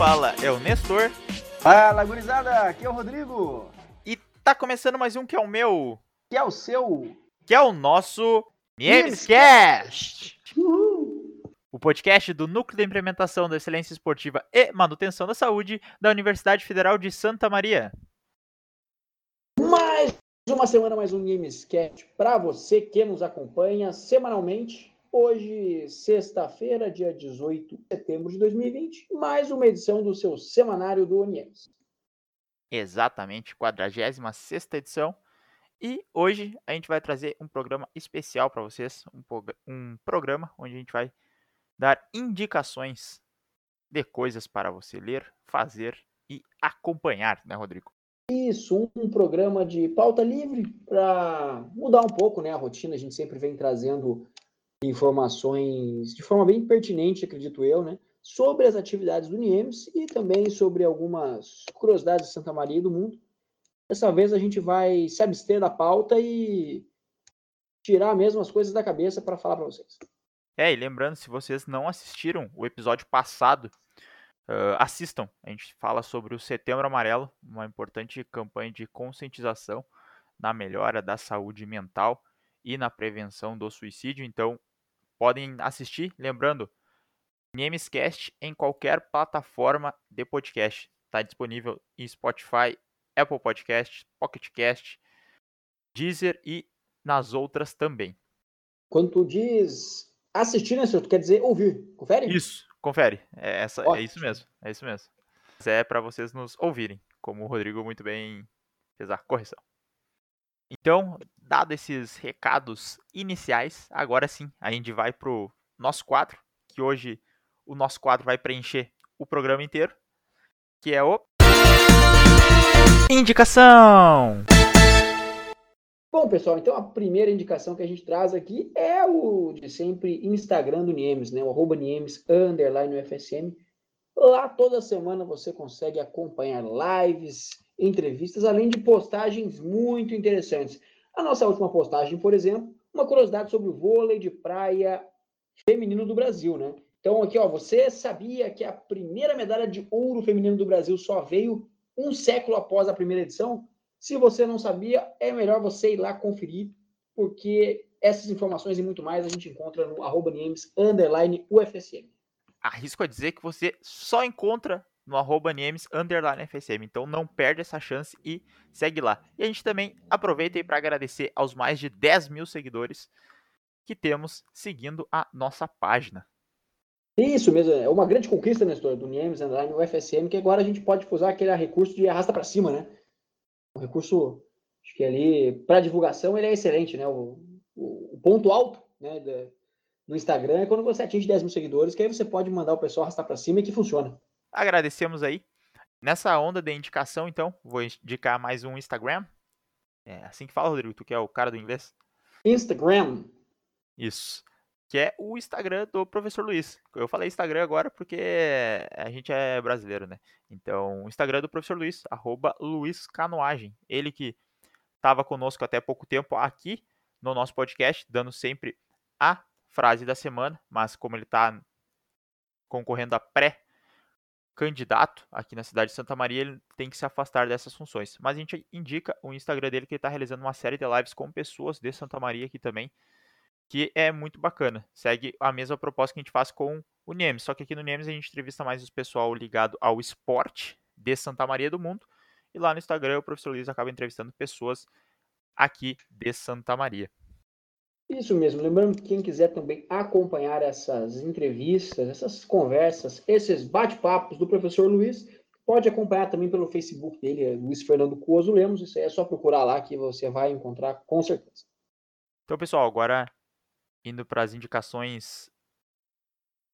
fala é o Nestor. Fala, gurizada, aqui é o Rodrigo. E tá começando mais um que é o meu. Que é o seu. Que é o nosso Memescast. O podcast do Núcleo de Implementação da Excelência Esportiva e Manutenção da Saúde da Universidade Federal de Santa Maria. Mais uma semana, mais um Gamescast para você que nos acompanha semanalmente. Hoje, sexta-feira, dia 18 de setembro de 2020, mais uma edição do seu semanário do Uniems. Exatamente, 46 edição. E hoje a gente vai trazer um programa especial para vocês, um, um programa onde a gente vai dar indicações de coisas para você ler, fazer e acompanhar, né, Rodrigo? Isso, um programa de pauta livre para mudar um pouco né, a rotina. A gente sempre vem trazendo informações de forma bem pertinente, acredito eu, né, sobre as atividades do NIEMS e também sobre algumas curiosidades de Santa Maria e do mundo. Dessa vez a gente vai se abster da pauta e tirar mesmo as coisas da cabeça para falar para vocês. É, e lembrando, se vocês não assistiram o episódio passado, uh, assistam. A gente fala sobre o Setembro Amarelo, uma importante campanha de conscientização na melhora da saúde mental e na prevenção do suicídio. Então, podem assistir. Lembrando, Nemescast em qualquer plataforma de podcast. Está disponível em Spotify, Apple Podcast, Pocket Cast, Deezer e nas outras também. Quando tu diz Assistir, né, senhor? Tu quer dizer ouvir. Confere? Isso, confere. É, essa, é isso mesmo. É isso mesmo. Mas é para vocês nos ouvirem, como o Rodrigo muito bem fez a correção. Então, dado esses recados iniciais, agora sim a gente vai pro nosso quadro, que hoje o nosso quadro vai preencher o programa inteiro, que é o Indicação. Bom, pessoal, então a primeira indicação que a gente traz aqui é o de sempre Instagram do Niemes, né? O arroba Niemes, underline UFSM. Lá toda semana você consegue acompanhar lives, entrevistas, além de postagens muito interessantes. A nossa última postagem, por exemplo, uma curiosidade sobre o vôlei de praia feminino do Brasil, né? Então aqui, ó, você sabia que a primeira medalha de ouro feminino do Brasil só veio um século após a primeira edição? Se você não sabia, é melhor você ir lá conferir, porque essas informações e muito mais a gente encontra no arroba underline UFSM. Arrisco a dizer que você só encontra no arroba Niemes, underline FSM. Então não perde essa chance e segue lá. E a gente também aproveita para agradecer aos mais de 10 mil seguidores que temos seguindo a nossa página. Isso mesmo, é uma grande conquista, Nestor, do Niemes, underline UFSM, que agora a gente pode usar aquele recurso de arrasta para cima, né? um recurso, acho que ali, para divulgação, ele é excelente, né? O, o, o ponto alto né, no Instagram é quando você atinge 10 mil seguidores, que aí você pode mandar o pessoal arrastar para cima e que funciona. Agradecemos aí. Nessa onda de indicação, então, vou indicar mais um Instagram. É assim que fala, Rodrigo, tu que é o cara do inglês? Instagram. Isso. Que é o Instagram do professor Luiz. Eu falei Instagram agora porque a gente é brasileiro, né? Então, o Instagram do professor Luiz, arroba Luiz Canoagem. Ele que estava conosco até pouco tempo aqui no nosso podcast, dando sempre a frase da semana, mas como ele está concorrendo a pré-candidato aqui na cidade de Santa Maria, ele tem que se afastar dessas funções. Mas a gente indica o Instagram dele que ele está realizando uma série de lives com pessoas de Santa Maria aqui também, que é muito bacana. Segue a mesma proposta que a gente faz com o Nemes, só que aqui no Nemes a gente entrevista mais o pessoal ligado ao esporte de Santa Maria do Mundo, e lá no Instagram o professor Luiz acaba entrevistando pessoas aqui de Santa Maria. Isso mesmo. Lembrando que quem quiser também acompanhar essas entrevistas, essas conversas, esses bate-papos do professor Luiz, pode acompanhar também pelo Facebook dele, é Luiz Fernando Cuoso Lemos. Isso aí é só procurar lá que você vai encontrar com certeza. Então, pessoal, agora indo para as indicações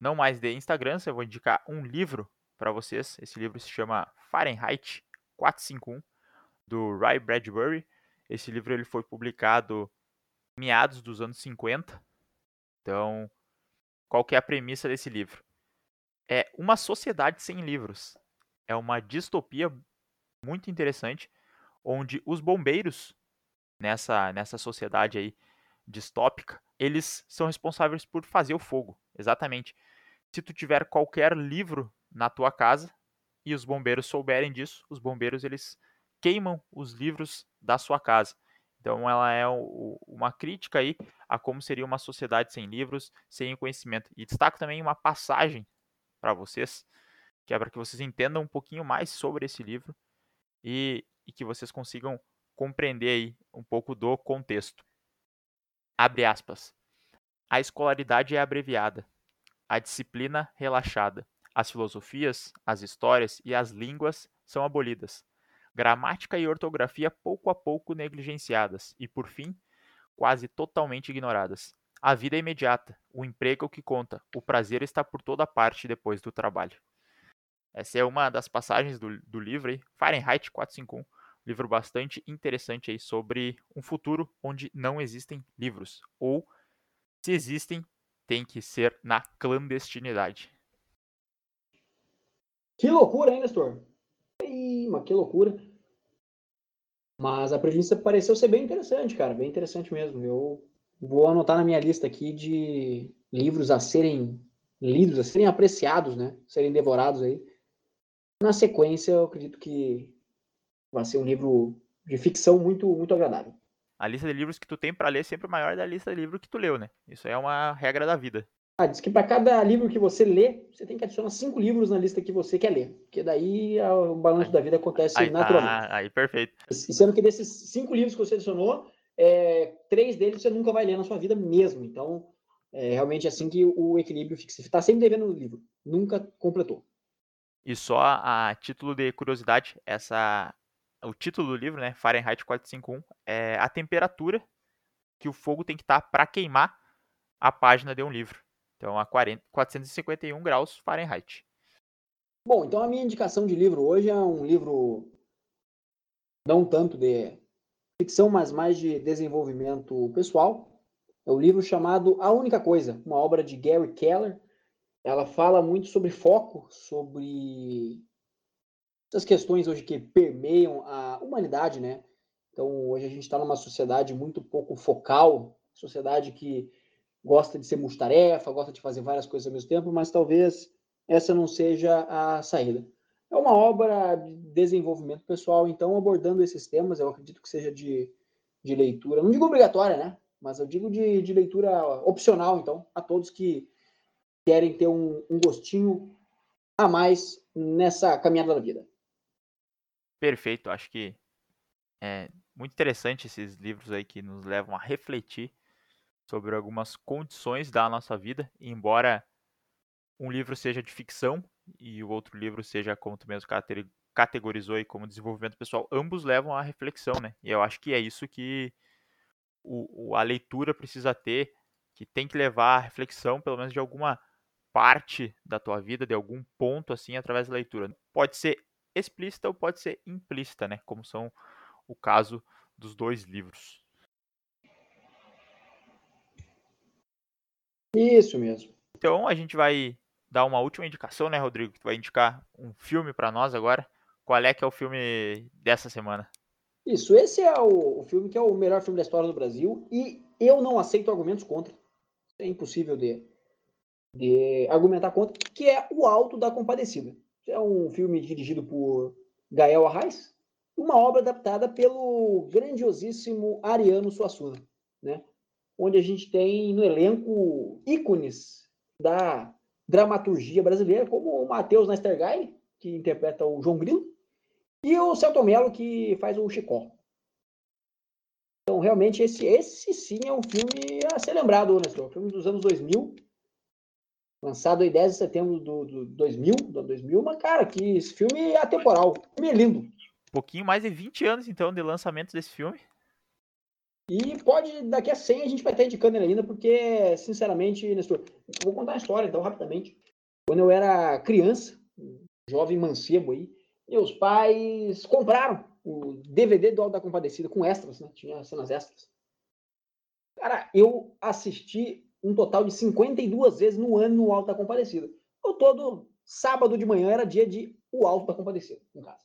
não mais de Instagram, eu vou indicar um livro para vocês. Esse livro se chama Fahrenheit 451 do Ray Bradbury. Esse livro ele foi publicado meados dos anos 50. Então, qual que é a premissa desse livro? É uma sociedade sem livros. É uma distopia muito interessante, onde os bombeiros nessa nessa sociedade aí distópica, eles são responsáveis por fazer o fogo. Exatamente. Se tu tiver qualquer livro na tua casa, e os bombeiros souberem disso, os bombeiros eles queimam os livros da sua casa. Então ela é o, uma crítica aí a como seria uma sociedade sem livros, sem conhecimento. E destaco também uma passagem para vocês, que é para que vocês entendam um pouquinho mais sobre esse livro e, e que vocês consigam compreender aí um pouco do contexto. Abre aspas. A escolaridade é abreviada, a disciplina relaxada, as filosofias, as histórias e as línguas são abolidas gramática e ortografia pouco a pouco negligenciadas e, por fim, quase totalmente ignoradas. A vida é imediata, o emprego é o que conta, o prazer está por toda parte depois do trabalho. Essa é uma das passagens do, do livro aí, Fahrenheit 451, livro bastante interessante aí sobre um futuro onde não existem livros, ou se existem, tem que ser na clandestinidade. Que loucura, hein, Nestor? Ih, mas que loucura. Mas a premissa pareceu ser bem interessante, cara, bem interessante mesmo. Eu vou anotar na minha lista aqui de livros a serem lidos, a serem apreciados, né? Serem devorados aí. Na sequência, eu acredito que vai ser um livro de ficção muito, muito agradável. A lista de livros que tu tem para ler é sempre maior da lista de livros que tu leu, né? Isso é uma regra da vida. Ah, diz que para cada livro que você lê, você tem que adicionar cinco livros na lista que você quer ler. Porque daí o balanço da vida acontece aí, naturalmente. Ah, aí, perfeito. E sendo que desses cinco livros que você adicionou, é, três deles você nunca vai ler na sua vida mesmo. Então, é realmente assim que o equilíbrio fica. Você está sempre devendo no livro. Nunca completou. E só a, a título de curiosidade, essa o título do livro, né, Fahrenheit 451, é a temperatura que o fogo tem que estar tá para queimar a página de um livro. Então, a 40, 451 graus Fahrenheit. Bom, então a minha indicação de livro hoje é um livro não tanto de ficção, mas mais de desenvolvimento pessoal. É o um livro chamado A Única Coisa, uma obra de Gary Keller. Ela fala muito sobre foco, sobre essas questões hoje que permeiam a humanidade, né? Então, hoje a gente está numa sociedade muito pouco focal, sociedade que gosta de ser multitarefa, gosta de fazer várias coisas ao mesmo tempo, mas talvez essa não seja a saída. É uma obra de desenvolvimento pessoal, então, abordando esses temas, eu acredito que seja de, de leitura, não digo obrigatória, né? Mas eu digo de, de leitura opcional, então, a todos que querem ter um, um gostinho a mais nessa caminhada da vida. Perfeito, acho que é muito interessante esses livros aí que nos levam a refletir sobre algumas condições da nossa vida, embora um livro seja de ficção e o outro livro seja, como tu mesmo categorizou aí, como desenvolvimento pessoal, ambos levam à reflexão, né? E eu acho que é isso que o, a leitura precisa ter, que tem que levar à reflexão, pelo menos de alguma parte da tua vida, de algum ponto assim, através da leitura. Pode ser explícita ou pode ser implícita, né? Como são o caso dos dois livros. Isso mesmo. Então a gente vai dar uma última indicação, né, Rodrigo? Tu vai indicar um filme para nós agora. Qual é que é o filme dessa semana? Isso, esse é o, o, filme que é o melhor filme da história do Brasil e eu não aceito argumentos contra. É impossível de, de argumentar contra, que é O Alto da Compadecida. É um filme dirigido por Gael Arraes, uma obra adaptada pelo grandiosíssimo Ariano Suassuna, né? Onde a gente tem no elenco ícones da dramaturgia brasileira, como o Matheus Nestergai, que interpreta o João Grilo, e o Celto Mello, que faz o Chicó. Então, realmente, esse, esse sim é um filme a ser lembrado, Nestor. Filme dos anos 2000, lançado em 10 de setembro do, do 2000, do 2000, mas, cara, que esse filme é atemporal. Filme é lindo. Um pouquinho mais de 20 anos, então, de lançamento desse filme. E pode, daqui a 100 a gente vai estar indicando ele ainda, porque, sinceramente, Nestor, vou contar a história, então, rapidamente. Quando eu era criança, jovem mancebo aí, meus pais compraram o DVD do Alto da Compadecida com extras, né? Tinha cenas extras. Cara, eu assisti um total de 52 vezes no ano no Alto da Compadecida. Eu todo sábado de manhã era dia de o Alto da Compadecida, em casa.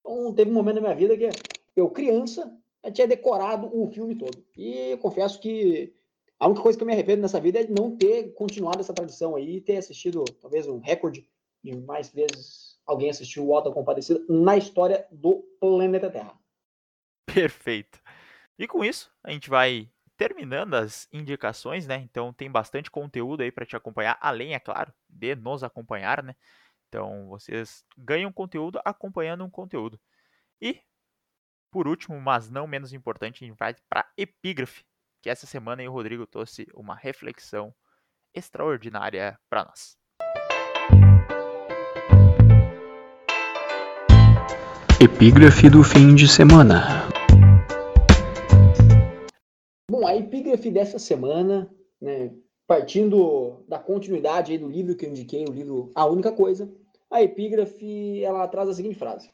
Então, teve um momento na minha vida que eu, criança, eu tinha decorado o filme todo. E confesso que a única coisa que eu me arrependo nessa vida é não ter continuado essa tradição aí e ter assistido talvez um recorde de mais vezes alguém assistiu o Alta Compadecida na história do planeta Terra. Perfeito. E com isso, a gente vai terminando as indicações, né? Então tem bastante conteúdo aí para te acompanhar, além, é claro, de nos acompanhar, né? Então vocês ganham conteúdo acompanhando um conteúdo. E por último, mas não menos importante, a gente vai para epígrafe, que essa semana o Rodrigo trouxe uma reflexão extraordinária para nós. Epígrafe do fim de semana. Bom, a epígrafe dessa semana, né, partindo da continuidade do livro que eu indiquei, o livro A Única Coisa, a epígrafe ela traz a seguinte frase: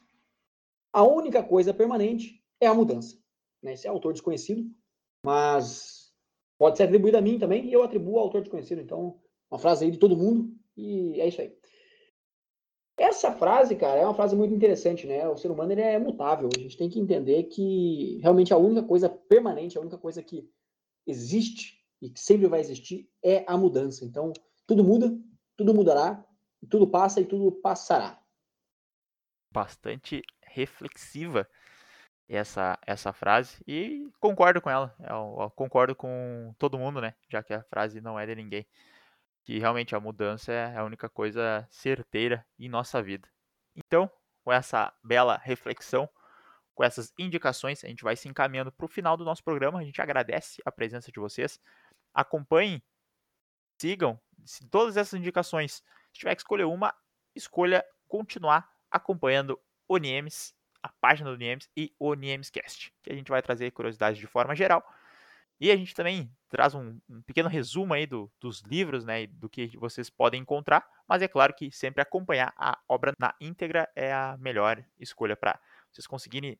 A única coisa permanente é a mudança. Né? Esse é autor desconhecido, mas pode ser atribuído a mim também, e eu atribuo ao autor desconhecido. Então, uma frase aí de todo mundo, e é isso aí. Essa frase, cara, é uma frase muito interessante, né? O ser humano ele é mutável. A gente tem que entender que realmente a única coisa permanente, a única coisa que existe e que sempre vai existir é a mudança. Então, tudo muda, tudo mudará, tudo passa e tudo passará. Bastante reflexiva essa, essa frase e concordo com ela. Eu, eu concordo com todo mundo, né? Já que a frase não é de ninguém que realmente a mudança é a única coisa certeira em nossa vida. Então, com essa bela reflexão, com essas indicações, a gente vai se encaminhando para o final do nosso programa. A gente agradece a presença de vocês. Acompanhem, sigam todas essas indicações. Se tiver que escolher uma, escolha continuar acompanhando o Niemes, a página do Niemes e o Niemescast, que a gente vai trazer curiosidades de forma geral e a gente também traz um, um pequeno resumo aí do, dos livros, né, do que vocês podem encontrar, mas é claro que sempre acompanhar a obra na íntegra é a melhor escolha para vocês conseguirem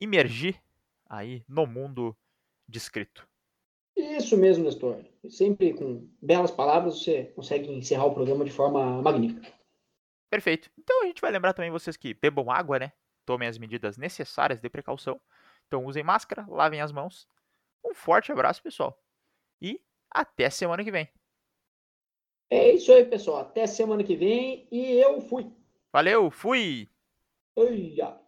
imergir aí no mundo descrito. Isso mesmo, Nestor. Sempre com belas palavras você consegue encerrar o programa de forma magnífica. Perfeito. Então a gente vai lembrar também vocês que bebam água, né? Tomem as medidas necessárias de precaução. Então usem máscara, lavem as mãos um forte abraço, pessoal. E até semana que vem. É isso aí, pessoal. Até semana que vem. E eu fui. Valeu, fui. Oi, já.